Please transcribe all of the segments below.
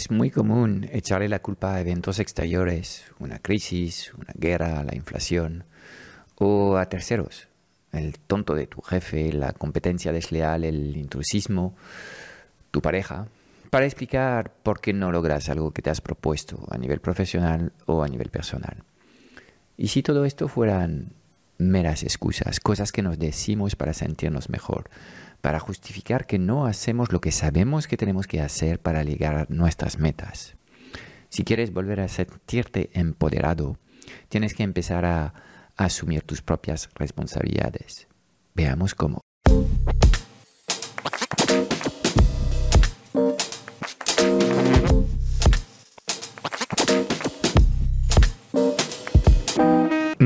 Es muy común echarle la culpa a eventos exteriores, una crisis, una guerra, la inflación, o a terceros, el tonto de tu jefe, la competencia desleal, el intrusismo, tu pareja, para explicar por qué no logras algo que te has propuesto a nivel profesional o a nivel personal. Y si todo esto fueran meras excusas, cosas que nos decimos para sentirnos mejor, para justificar que no hacemos lo que sabemos que tenemos que hacer para llegar a nuestras metas. Si quieres volver a sentirte empoderado, tienes que empezar a asumir tus propias responsabilidades. Veamos cómo.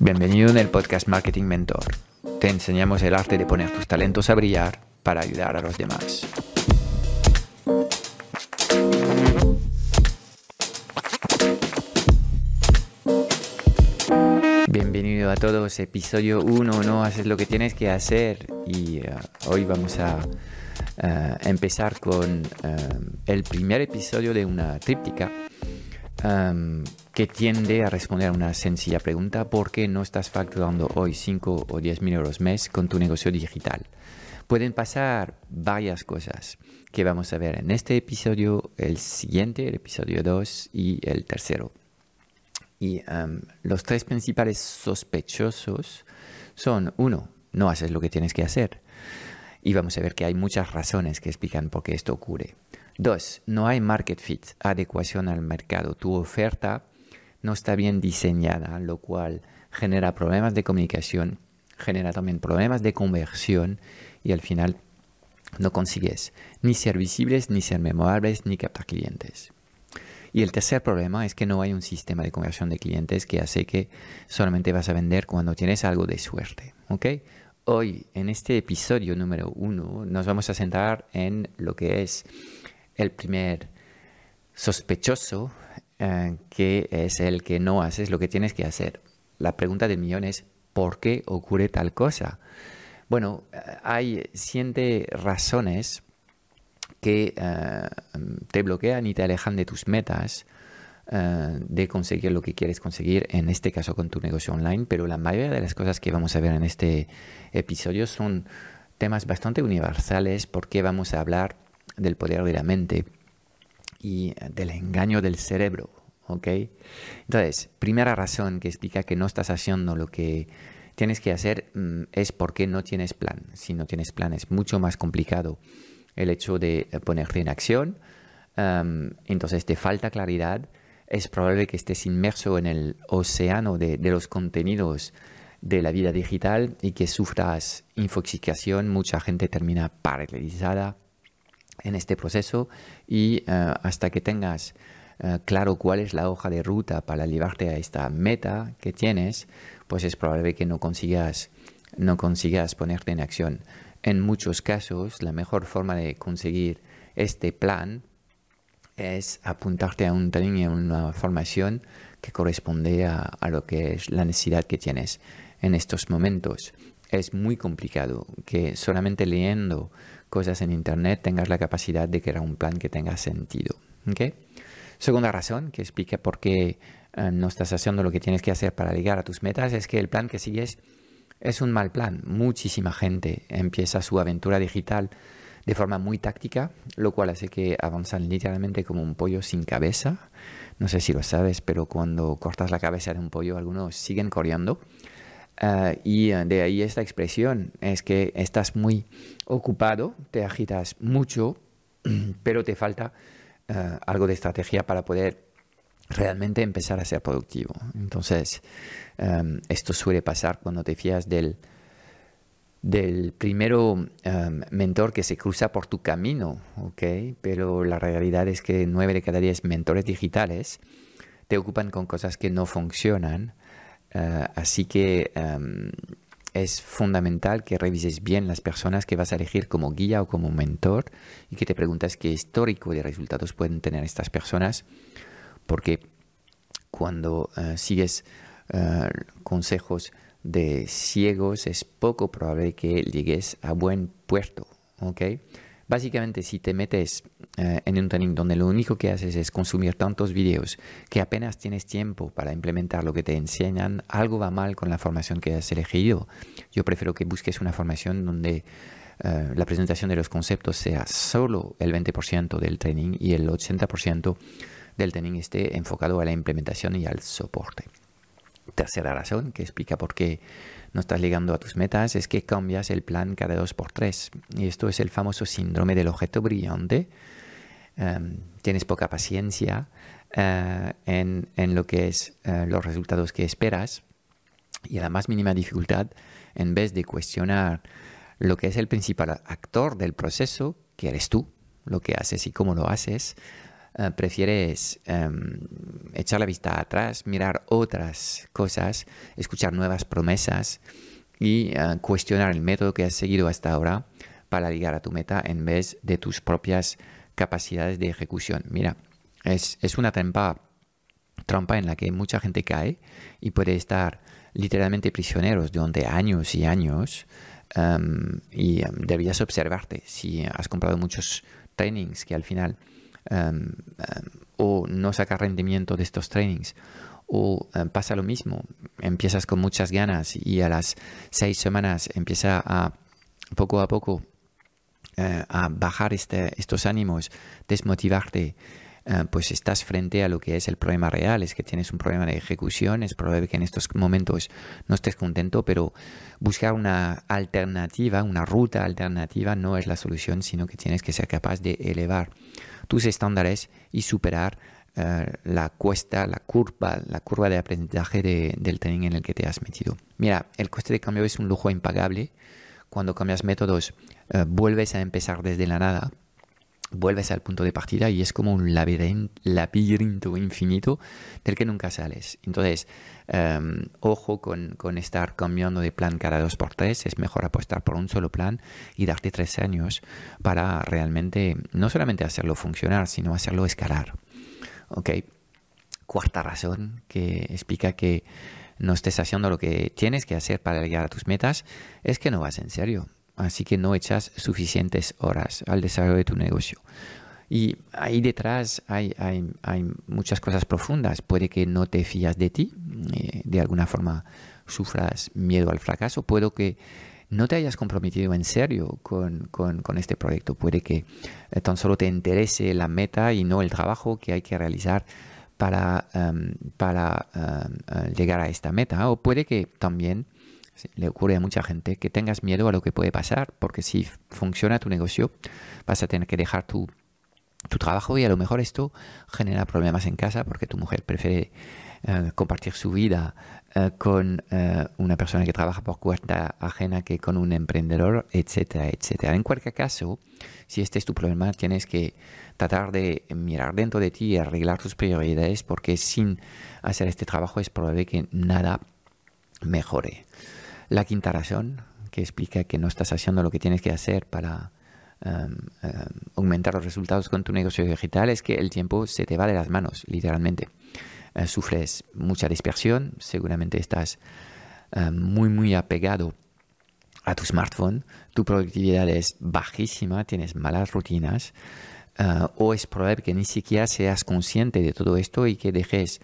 Bienvenido en el podcast Marketing Mentor. Te enseñamos el arte de poner tus talentos a brillar para ayudar a los demás. Bienvenido a todos, episodio 1, no haces lo que tienes que hacer y uh, hoy vamos a uh, empezar con uh, el primer episodio de una tríptica um, que tiende a responder a una sencilla pregunta, ¿por qué no estás facturando hoy 5 o 10 mil euros mes con tu negocio digital? Pueden pasar varias cosas que vamos a ver en este episodio, el siguiente, el episodio 2 y el tercero. Y los tres principales sospechosos son, uno, no haces lo que tienes que hacer. Y vamos a ver que hay muchas razones que explican por qué esto ocurre. Dos, no hay market fit, adecuación al mercado. Tu oferta no está bien diseñada, lo cual genera problemas de comunicación, genera también problemas de conversión y al final no consigues ni ser visibles, ni ser memorables, ni captar clientes. Y el tercer problema es que no hay un sistema de conversión de clientes que hace que solamente vas a vender cuando tienes algo de suerte. Hoy, en este episodio número uno, nos vamos a centrar en lo que es el primer sospechoso eh, que es el que no haces lo que tienes que hacer. La pregunta del millón es, ¿por qué ocurre tal cosa? Bueno, eh, hay siete razones que eh, te bloquean y te alejan de tus metas de conseguir lo que quieres conseguir, en este caso con tu negocio online, pero la mayoría de las cosas que vamos a ver en este episodio son temas bastante universales porque vamos a hablar del poder de la mente y del engaño del cerebro. ¿ok? Entonces, primera razón que explica que no estás haciendo lo que tienes que hacer mm, es porque no tienes plan. Si no tienes plan es mucho más complicado el hecho de ponerte en acción. entonces te falta claridad. Es probable que estés inmerso en el océano de, de los contenidos de la vida digital y que sufras infoxicación. Mucha gente termina paralizada en este proceso y eh, hasta que tengas eh, claro cuál es la hoja de ruta para llevarte a esta meta que tienes, pues es probable que no consigas, no consigas ponerte en acción. En muchos casos, la mejor forma de conseguir este plan es apuntarte a un training, a una formación que corresponde a, a lo que es la necesidad que tienes en estos momentos. Es muy complicado que solamente leyendo cosas en Internet tengas la capacidad de crear un plan que tenga sentido. Segunda razón que explica por qué eh, no estás haciendo lo que tienes que hacer para llegar a tus metas es que el plan que sigues es un mal plan. Muchísima gente empieza su aventura digital de forma muy táctica, lo cual hace que avanzan literalmente como un pollo sin cabeza. No sé si lo sabes, pero cuando cortas la cabeza de un pollo, algunos siguen corriendo. Ah, y ah, de ahí esta expresión, es que estás muy ocupado, te agitas mucho, pero te falta ah, algo de estrategia para poder realmente empezar a ser productivo. Entonces, esto suele pasar cuando te fías del, del primero mentor que se cruza por tu camino, ¿ok? Pero la realidad es que nueve de cada diez mentores digitales te ocupan con cosas que no funcionan. Eh, así que em, es fundamental que revises bien las personas que vas a elegir como guía o como mentor y que te preguntes qué histórico de resultados pueden tener estas personas, porque cuando eh, sigues eh, consejos de ciegos es poco probable que llegues a buen puerto. Básicamente, si te metes eh, en un training donde lo único que haces es consumir tantos vídeos que apenas tienes tiempo para implementar lo que te enseñan, algo va mal con la formación que has elegido. Yo prefiero que busques una formación donde eh, la presentación de los conceptos sea solo el 20% del training y el 80% del training esté enfocado a la implementación y al soporte. Tercera razón que explica por qué no estás llegando a tus metas es que cambias el plan cada dos por tres. Y esto es el famoso síndrome del objeto brillante. Em, tienes poca paciencia eh, en, en, lo que es eh, los resultados que esperas y a la más mínima dificultad, en vez de cuestionar lo que es el principal actor del proceso, que eres tú, lo que haces y cómo lo haces, eh, prefieres em, echar la vista atrás, mirar otras cosas, escuchar nuevas promesas y eh, cuestionar el método que has seguido hasta ahora para llegar a tu meta en vez de tus propias capacidades de ejecución. Mira, es, una trampa, trampa en la que mucha gente cae y puede estar literalmente prisioneros durante años y años em, y em, deberías observarte si has comprado muchos trainings que al final Em, em, o no sacar rendimiento de estos trainings. O em, pasa lo mismo, empiezas con muchas ganas y a las seis semanas empieza a poco a poco eh, a bajar este, estos ánimos, desmotivarte, eh, pues estás frente a lo que es el problema real, es que tienes un problema de ejecución, es probable que en estos momentos no estés contento, pero buscar una alternativa, una ruta alternativa no es la solución, sino que tienes que ser capaz de elevar tus estándares y superar eh, la cuesta, la curva, la curva de aprendizaje del training en el que te has metido. Mira, el coste de cambio es un lujo impagable. Cuando cambias métodos, eh, vuelves a empezar desde la nada, vuelves al punto de partida y es como un laberinto, infinito del que nunca sales. Entonces, em, ojo con, con, estar cambiando de plan cada dos por tres, es mejor apostar por un solo plan y darte tres años para realmente no solamente hacerlo funcionar, sino hacerlo escalar. ¿Ok? Cuarta razón que explica que no estés haciendo lo que tienes que hacer para llegar a tus metas es que no vas en serio así que no echas suficientes horas al desarrollo de tu negocio. Y ahí detrás hay, muchas cosas profundas. Puede que no te fías de ti, eh, de alguna forma sufras miedo al fracaso. Puede que no te hayas comprometido en serio con, este proyecto. Puede que eh, tan solo te interese la meta y no el trabajo que hay que realizar para, em, para em, eh, llegar a esta meta. O puede que también le ocurre a mucha gente que tengas miedo a lo que puede pasar, porque si funciona tu negocio, vas a tener que dejar tu, trabajo y a lo mejor esto genera problemas en casa porque tu mujer prefiere eh, compartir su vida eh, con eh, una persona que trabaja por cuenta ajena que con un emprendedor, etcétera, etcétera. En cualquier caso, si este es tu problema, tienes que tratar de mirar dentro de ti y arreglar tus prioridades porque sin hacer este trabajo es probable que nada mejore. La quinta razón que explica que no estás haciendo lo que tienes que hacer para em, em, aumentar los resultados con tu negocio digital es que el tiempo se te va de las manos, literalmente. Eh, sufres mucha dispersión, seguramente estás em, muy, muy apegado a tu smartphone, tu productividad es bajísima, tienes malas rutinas, eh, o es probable que ni siquiera seas consciente de todo esto y que dejes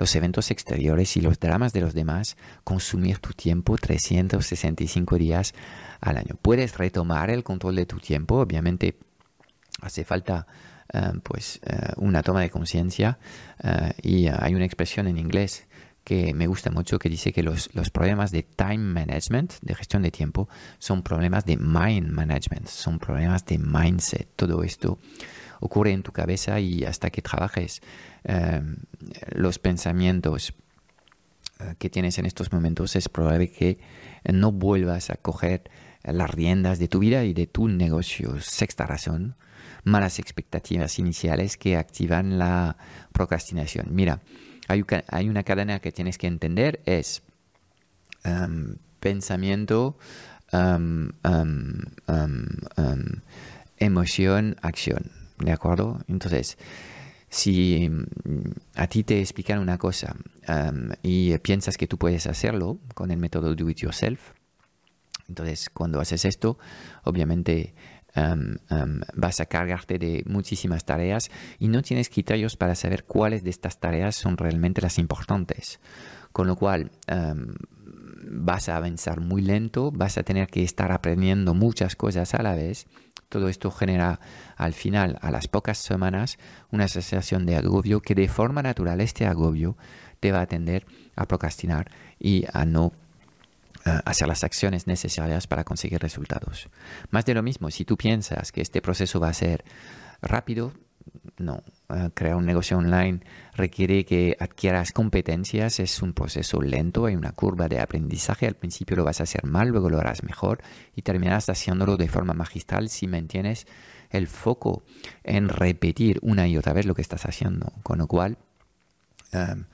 los eventos exteriores y los dramas de los demás consumir tu tiempo 365 días al año. Puedes retomar el control de tu tiempo, obviamente hace falta eh, pues eh, una toma de conciencia eh, y hay una expresión en inglés que me gusta mucho que dice que los, los, problemas de time management, de gestión de tiempo, son problemas de mind management, son problemas de mindset. Todo esto ocurre en tu cabeza y hasta que trabajes Em, los pensamientos eh, que tienes en estos momentos, es probable que no vuelvas a coger las riendas de tu vida y de tu negocio. Sexta razón, malas expectativas iniciales que activan la procrastinación. Mira, hay, una cadena que tienes que entender, es em, pensamiento, em, emoción, acción. ¿De acuerdo? Entonces, si mm, a ti te explican una cosa y piensas que tú puedes hacerlo con el método Do It Yourself, entonces cuando haces esto, obviamente vas a cargarte de muchísimas tareas y no tienes criterios para saber cuáles de estas tareas son realmente las importantes. Con lo cual, vas a avanzar muy lento, vas a tener que estar aprendiendo muchas cosas a la vez todo esto genera al final, a las pocas semanas, una sensación de agobio que de forma natural este agobio te va a tender a procrastinar y a no hacer las acciones necesarias para conseguir resultados. Más de lo mismo, si tú piensas que este proceso va a ser rápido, no, eh, crear un negocio online requiere que adquieras competencias, es un proceso lento, hay una curva de aprendizaje, al principio lo vas a hacer mal, luego lo harás mejor y terminarás haciéndolo de forma magistral si mantienes el foco en repetir una y otra vez lo que estás haciendo. Con lo cual, em,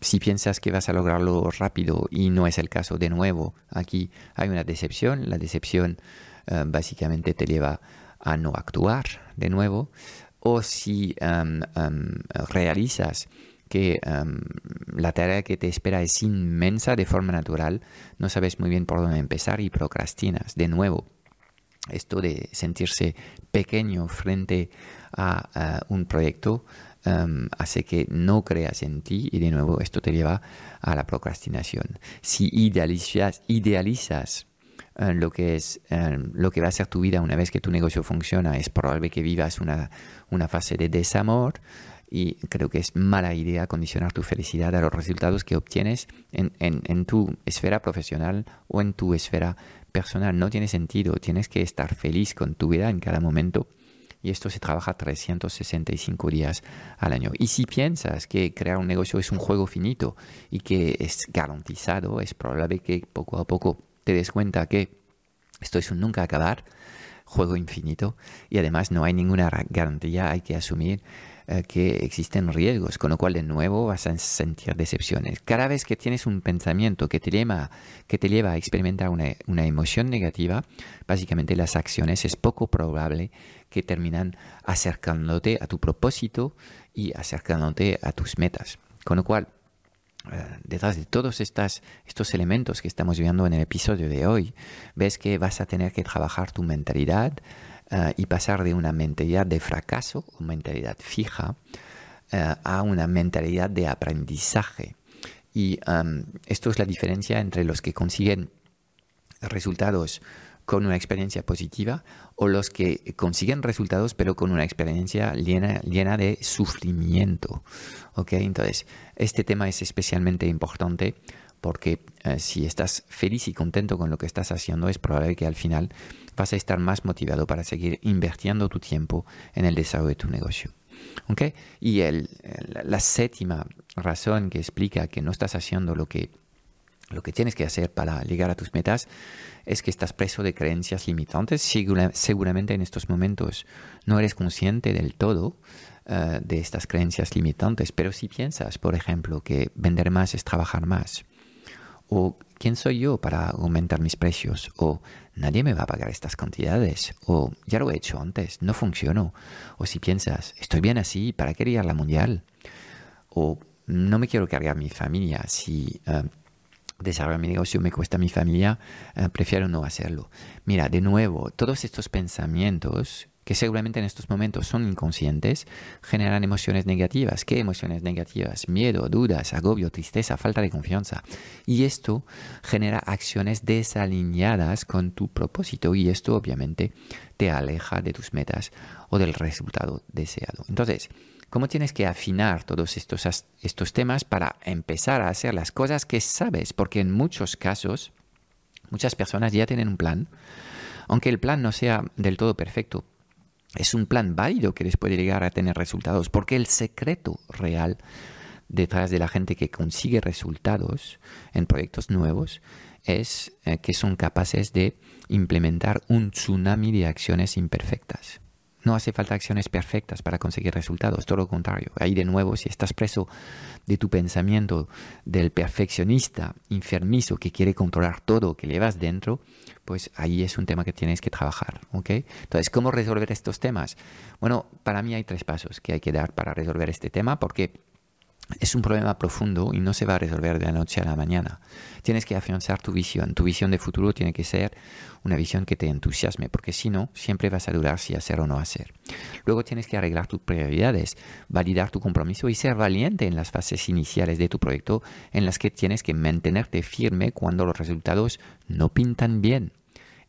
si piensas que vas a lograrlo rápido y no es el caso, de nuevo, aquí hay una decepción. La decepción eh, básicamente te lleva a no actuar de nuevo o si em, em, realizas que em, la tarea que te espera es inmensa de forma natural, no sabes muy bien por dónde empezar y procrastinas. De nuevo, esto de sentirse pequeño frente a, un proyecto hace que no creas en ti y de nuevo esto te lleva a la procrastinación. Si idealizas, idealizas eh, lo, que es, eh, lo que va a ser tu vida una vez que tu negocio funciona, es probable que vivas una, una fase de desamor y creo que es mala idea condicionar tu felicidad a los resultados que obtienes en, en, en, tu esfera profesional o en tu esfera personal. No tiene sentido, tienes que estar feliz con tu vida en cada momento y esto se trabaja 365 días al año. Y si piensas que crear un negocio es un juego finito y que es garantizado, es probable que poco a poco te des cuenta que esto es un nunca acabar, juego infinito, y además no hay ninguna garantía, hay que asumir eh, que existen riesgos, con lo cual de nuevo vas a sentir decepciones. Cada vez que tienes un pensamiento que te lleva, que te lleva a experimentar una, una emoción negativa, básicamente las acciones es poco probable que terminan acercándote a tu propósito y acercándote a tus metas. Con lo cual, detrás de todos estos elementos que estamos viendo en el episodio de hoy, ves que vas a tener que trabajar tu mentalidad eh, y pasar de una mentalidad de fracaso o mentalidad fija eh, a una mentalidad de aprendizaje. Y em, esto es la diferencia entre los que consiguen resultados con una experiencia positiva o los que consiguen resultados pero con una experiencia llena, llena de sufrimiento. ¿okay? Entonces, este tema es especialmente importante porque eh, si estás feliz y contento con lo que estás haciendo, es probable que al final vas a estar más motivado para seguir invirtiendo tu tiempo en el desarrollo de tu negocio. ¿okay? Y el, la séptima razón que explica que no estás haciendo lo que lo que tienes que hacer para llegar a tus metas es que estás preso de creencias limitantes. seguramente en estos momentos no eres consciente del todo eh, de estas creencias limitantes, pero si piensas, por ejemplo, que vender más es trabajar más, o quién soy yo para aumentar mis precios, o nadie me va a pagar estas cantidades, o ya lo he hecho antes, no funciono, o si piensas, estoy bien así, ¿para qué ir a la mundial? O no me quiero cargar mi familia si... Eh, desarrollar mi negocio me cuesta mi familia, eh, prefiero no hacerlo. Mira, de nuevo, todos estos pensamientos que seguramente en estos momentos son inconscientes, generan emociones negativas. ¿Qué emociones negativas? Miedo, dudas, agobio, tristeza, falta de confianza. Y esto genera acciones desalineadas con tu propósito y esto obviamente te aleja de tus metas o del resultado deseado. Entonces, cómo tienes que afinar todos estos, estos temas para empezar a hacer las cosas que sabes, porque en muchos casos muchas personas ya tienen un plan, aunque el plan no sea del todo perfecto. Es un plan válido que les puede llegar a tener resultados, porque el secreto real detrás de la gente que consigue resultados en proyectos nuevos es eh, que son capaces de implementar un tsunami de acciones imperfectas. No hace falta acciones perfectas para conseguir resultados, todo lo contrario. Ahí de nuevo, si estás preso de tu pensamiento del perfeccionista enfermizo que quiere controlar todo que llevas dentro, pues ahí es un tema que tienes que trabajar, ¿ok? Entonces, ¿cómo resolver estos temas? Bueno, para mí hay tres pasos que hay que dar para resolver este tema, porque es un problema profundo y no se va a resolver de la noche a la mañana. Tienes que afianzar tu visión. Tu visión de futuro tiene que ser una visión que te entusiasme, porque si no, siempre vas a dudar si hacer o no hacer. Luego tienes que arreglar tus prioridades, validar tu compromiso y ser valiente en las fases iniciales de tu proyecto en las que tienes que mantenerte firme cuando los resultados no pintan bien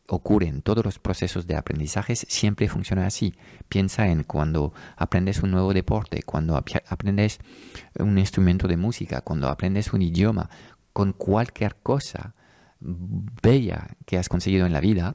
ocurren todos los procesos de aprendizaje siempre funciona así. Piensa en cuando aprendes un nuevo deporte, cuando aprendes un instrumento de música, cuando aprendes un idioma, con cualquier cosa bella que has conseguido en la vida,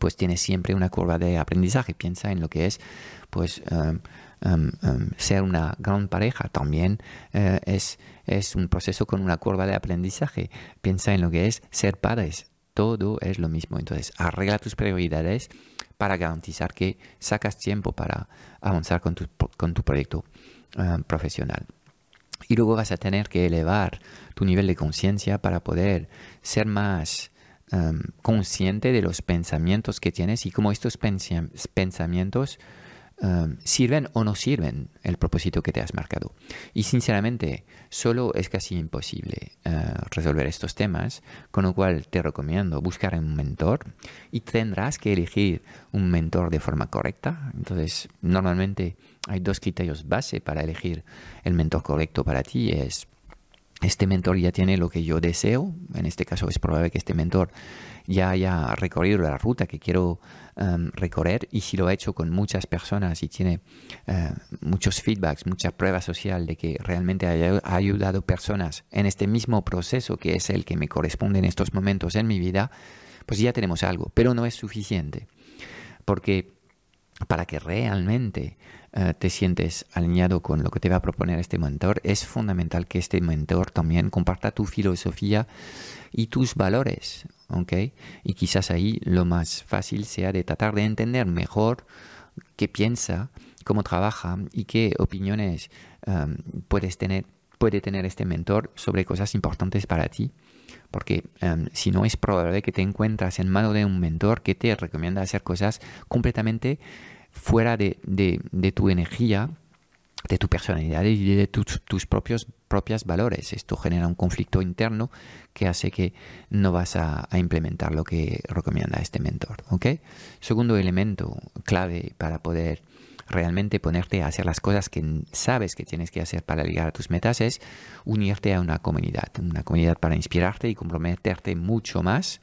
pues tienes siempre una curva de aprendizaje. Piensa en lo que es, pues, um, um, um, ser una gran pareja. También uh, es, es un proceso con una curva de aprendizaje. Piensa en lo que es ser padres todo es lo mismo. Entonces, arregla tus prioridades para garantizar que sacas tiempo para avanzar con tu, con tu proyecto eh, profesional. Y luego vas a tener que elevar tu nivel de conciencia para poder ser más em, consciente de los pensamientos que tienes y cómo estos pensamientos Um, sirven o no sirven el propósito que te has marcado. Y sinceramente, solo es casi imposible uh, resolver estos temas, con lo cual te recomiendo buscar un mentor y tendrás que elegir un mentor de forma correcta. Entonces, normalmente hay dos criterios base para elegir el mentor correcto para ti. Es este mentor ya tiene lo que yo deseo. En este caso es probable que este mentor ya haya recorrido la ruta que quiero em, recorrer y si lo ha hecho con muchas personas y tiene eh, muchos feedbacks, mucha prueba social de que realmente ha ayudado personas en este mismo proceso que es el que me corresponde en estos momentos en mi vida, pues ya tenemos algo, pero no es suficiente. Porque para que realmente eh, te sientes alineado con lo que te va a proponer este mentor, es fundamental que este mentor también comparta tu filosofía y tus valores. Y quizás ahí lo más fácil sea de tratar de entender mejor qué piensa, cómo trabaja y qué opiniones um, puedes tener, puede tener este mentor sobre cosas importantes para ti. Porque um, si no es probable que te encuentras en mano de un mentor que te recomienda hacer cosas completamente fuera de, tu energía de tu personalidad y de tus, propios propias valores. Esto genera un conflicto interno que hace que no vas a, implementar lo que recomienda este mentor. ¿okay? Segundo elemento clave para poder realmente ponerte a hacer las cosas que sabes que tienes que hacer para llegar a tus metas es unirte a una comunidad, una comunidad para inspirarte y comprometerte mucho más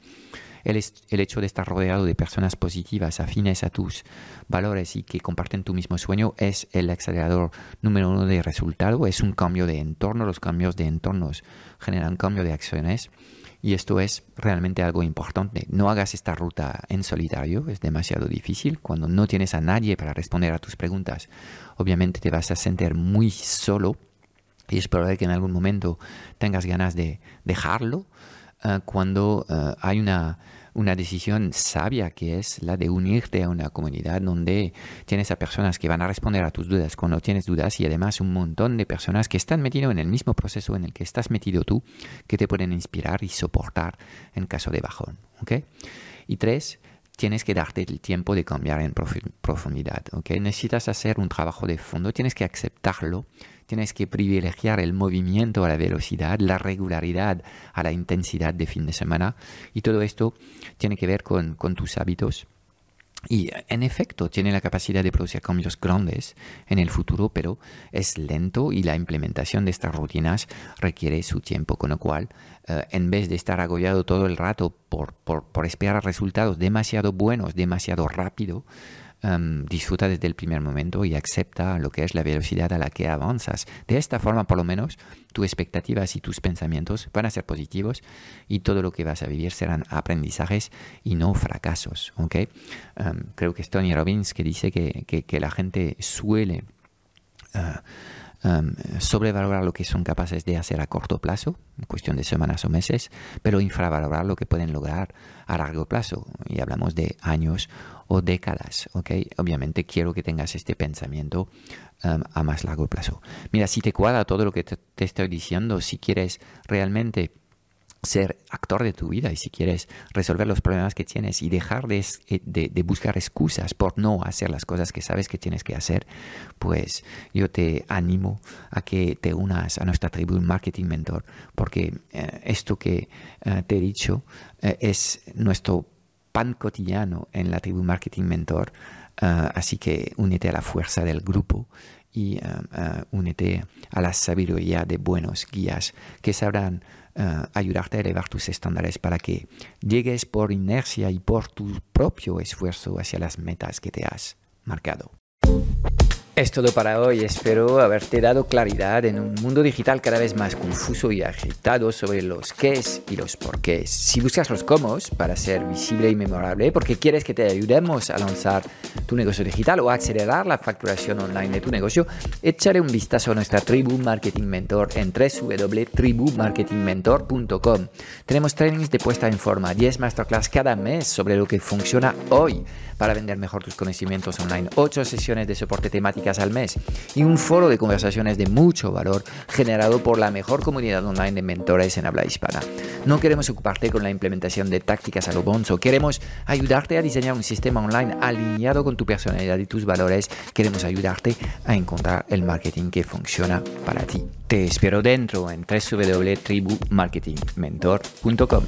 el, hecho de estar rodeado de personas positivas, afines a tus valores y que comparten tu mismo sueño es el acelerador número uno de resultado. Es un cambio de entorno. Los cambios de entornos generan cambio de acciones. Y esto es realmente algo importante. No hagas esta ruta en solitario, es demasiado difícil. Cuando no tienes a nadie para responder a tus preguntas, obviamente te vas a sentir muy solo y es probable que en algún momento tengas ganas de dejarlo. Eh, cuando eh, hay una, una decisión sabia que es la de unirte a una comunidad donde tienes a personas que van a responder a tus dudas cuando tienes dudas y además un montón de personas que están metidos en el mismo proceso en el que estás metido tú, que te pueden inspirar y soportar en caso de bajón. ¿okay? Y tres, tienes que darte el tiempo de cambiar en profundidad. ¿okay? Necesitas hacer un trabajo de fondo, tienes que aceptarlo, tienes que privilegiar el movimiento a la velocidad, la regularidad a la intensidad de fin de semana. Y todo esto tiene que ver con, tus hábitos. Y en efecto tiene la capacidad de producir cambios grandes en el futuro, pero es lento y la implementación de estas rutinas requiere su tiempo, con lo cual eh, en vez de estar agobiado todo el rato por, por esperar resultados demasiado buenos, demasiado rápido, Em, disfruta desde el primer momento y acepta lo que es la velocidad a la que avanzas. De esta forma, por lo menos, tus expectativas y tus pensamientos van a ser positivos y todo lo que vas a vivir serán aprendizajes y no fracasos. creo que es Tony Robbins que dice que, que, la gente suele... Uh, sobrevalorar lo que son capaces de hacer a corto plazo, en cuestión de semanas o meses, pero infravalorar lo que pueden lograr a largo plazo, y hablamos de años o décadas, ¿ok? Obviamente quiero que tengas este pensamiento a más largo plazo. Mira, si te cuadra todo lo que te estoy diciendo, si quieres realmente ser actor de tu vida y si quieres resolver los problemas que tienes y dejar eh, de, buscar excusas por no hacer las cosas que sabes que tienes que hacer, pues yo te animo a que te unas a nuestra tribu Marketing Mentor, porque eh, esto que eh, te he dicho es nuestro pan cotidiano en la tribu Marketing Mentor, así que únete a la fuerza del grupo y únete a la sabiduría de buenos guías que sabrán ayudarte a elevar tus estándares para que llegues por inercia y por tu propio esfuerzo hacia las metas que te has marcado. Es todo para hoy. Espero haberte dado claridad en un mundo digital cada vez más confuso y agitado sobre los qués y los porqués. Si buscas los cómo para ser visible y memorable, porque quieres que te ayudemos a lanzar tu negocio digital o acelerar la facturación online de tu negocio, échale un vistazo a nuestra tribu Marketing Mentor en www.tribumarketingmentor.com. Tenemos trainings de puesta en forma, 10 masterclass cada mes sobre lo que funciona hoy para vender mejor tus conocimientos online, 8 sesiones de soporte al mes y un foro de conversaciones de mucho valor generado por la mejor comunidad online de mentores en habla hispana. No queremos ocuparte con la implementación de tácticas a lo bonzo, queremos ayudarte a diseñar un sistema online alineado con tu personalidad y tus valores, queremos ayudarte a encontrar el marketing que funciona para ti. Te espero dentro en www.tribumarketingmentor.com.